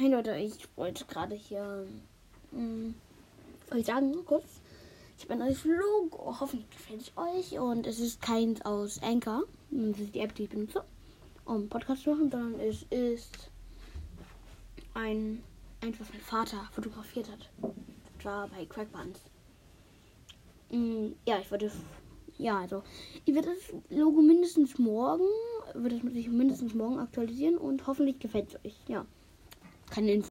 Hey Leute, ich wollte gerade hier mh, euch sagen, kurz. Ich habe ein neues Logo. Hoffentlich gefällt es euch. Und es ist keins aus Anchor. Das ist die App, die ich benutze, um Podcast zu machen, sondern es ist ein, eins, was mein Vater fotografiert hat. Das war bei Crackbuns. Mm, ja, ich würde. Ja, also. Ich werde das Logo mindestens morgen. Wird es sich mindestens morgen aktualisieren und hoffentlich gefällt es euch. Ja. Keine Info.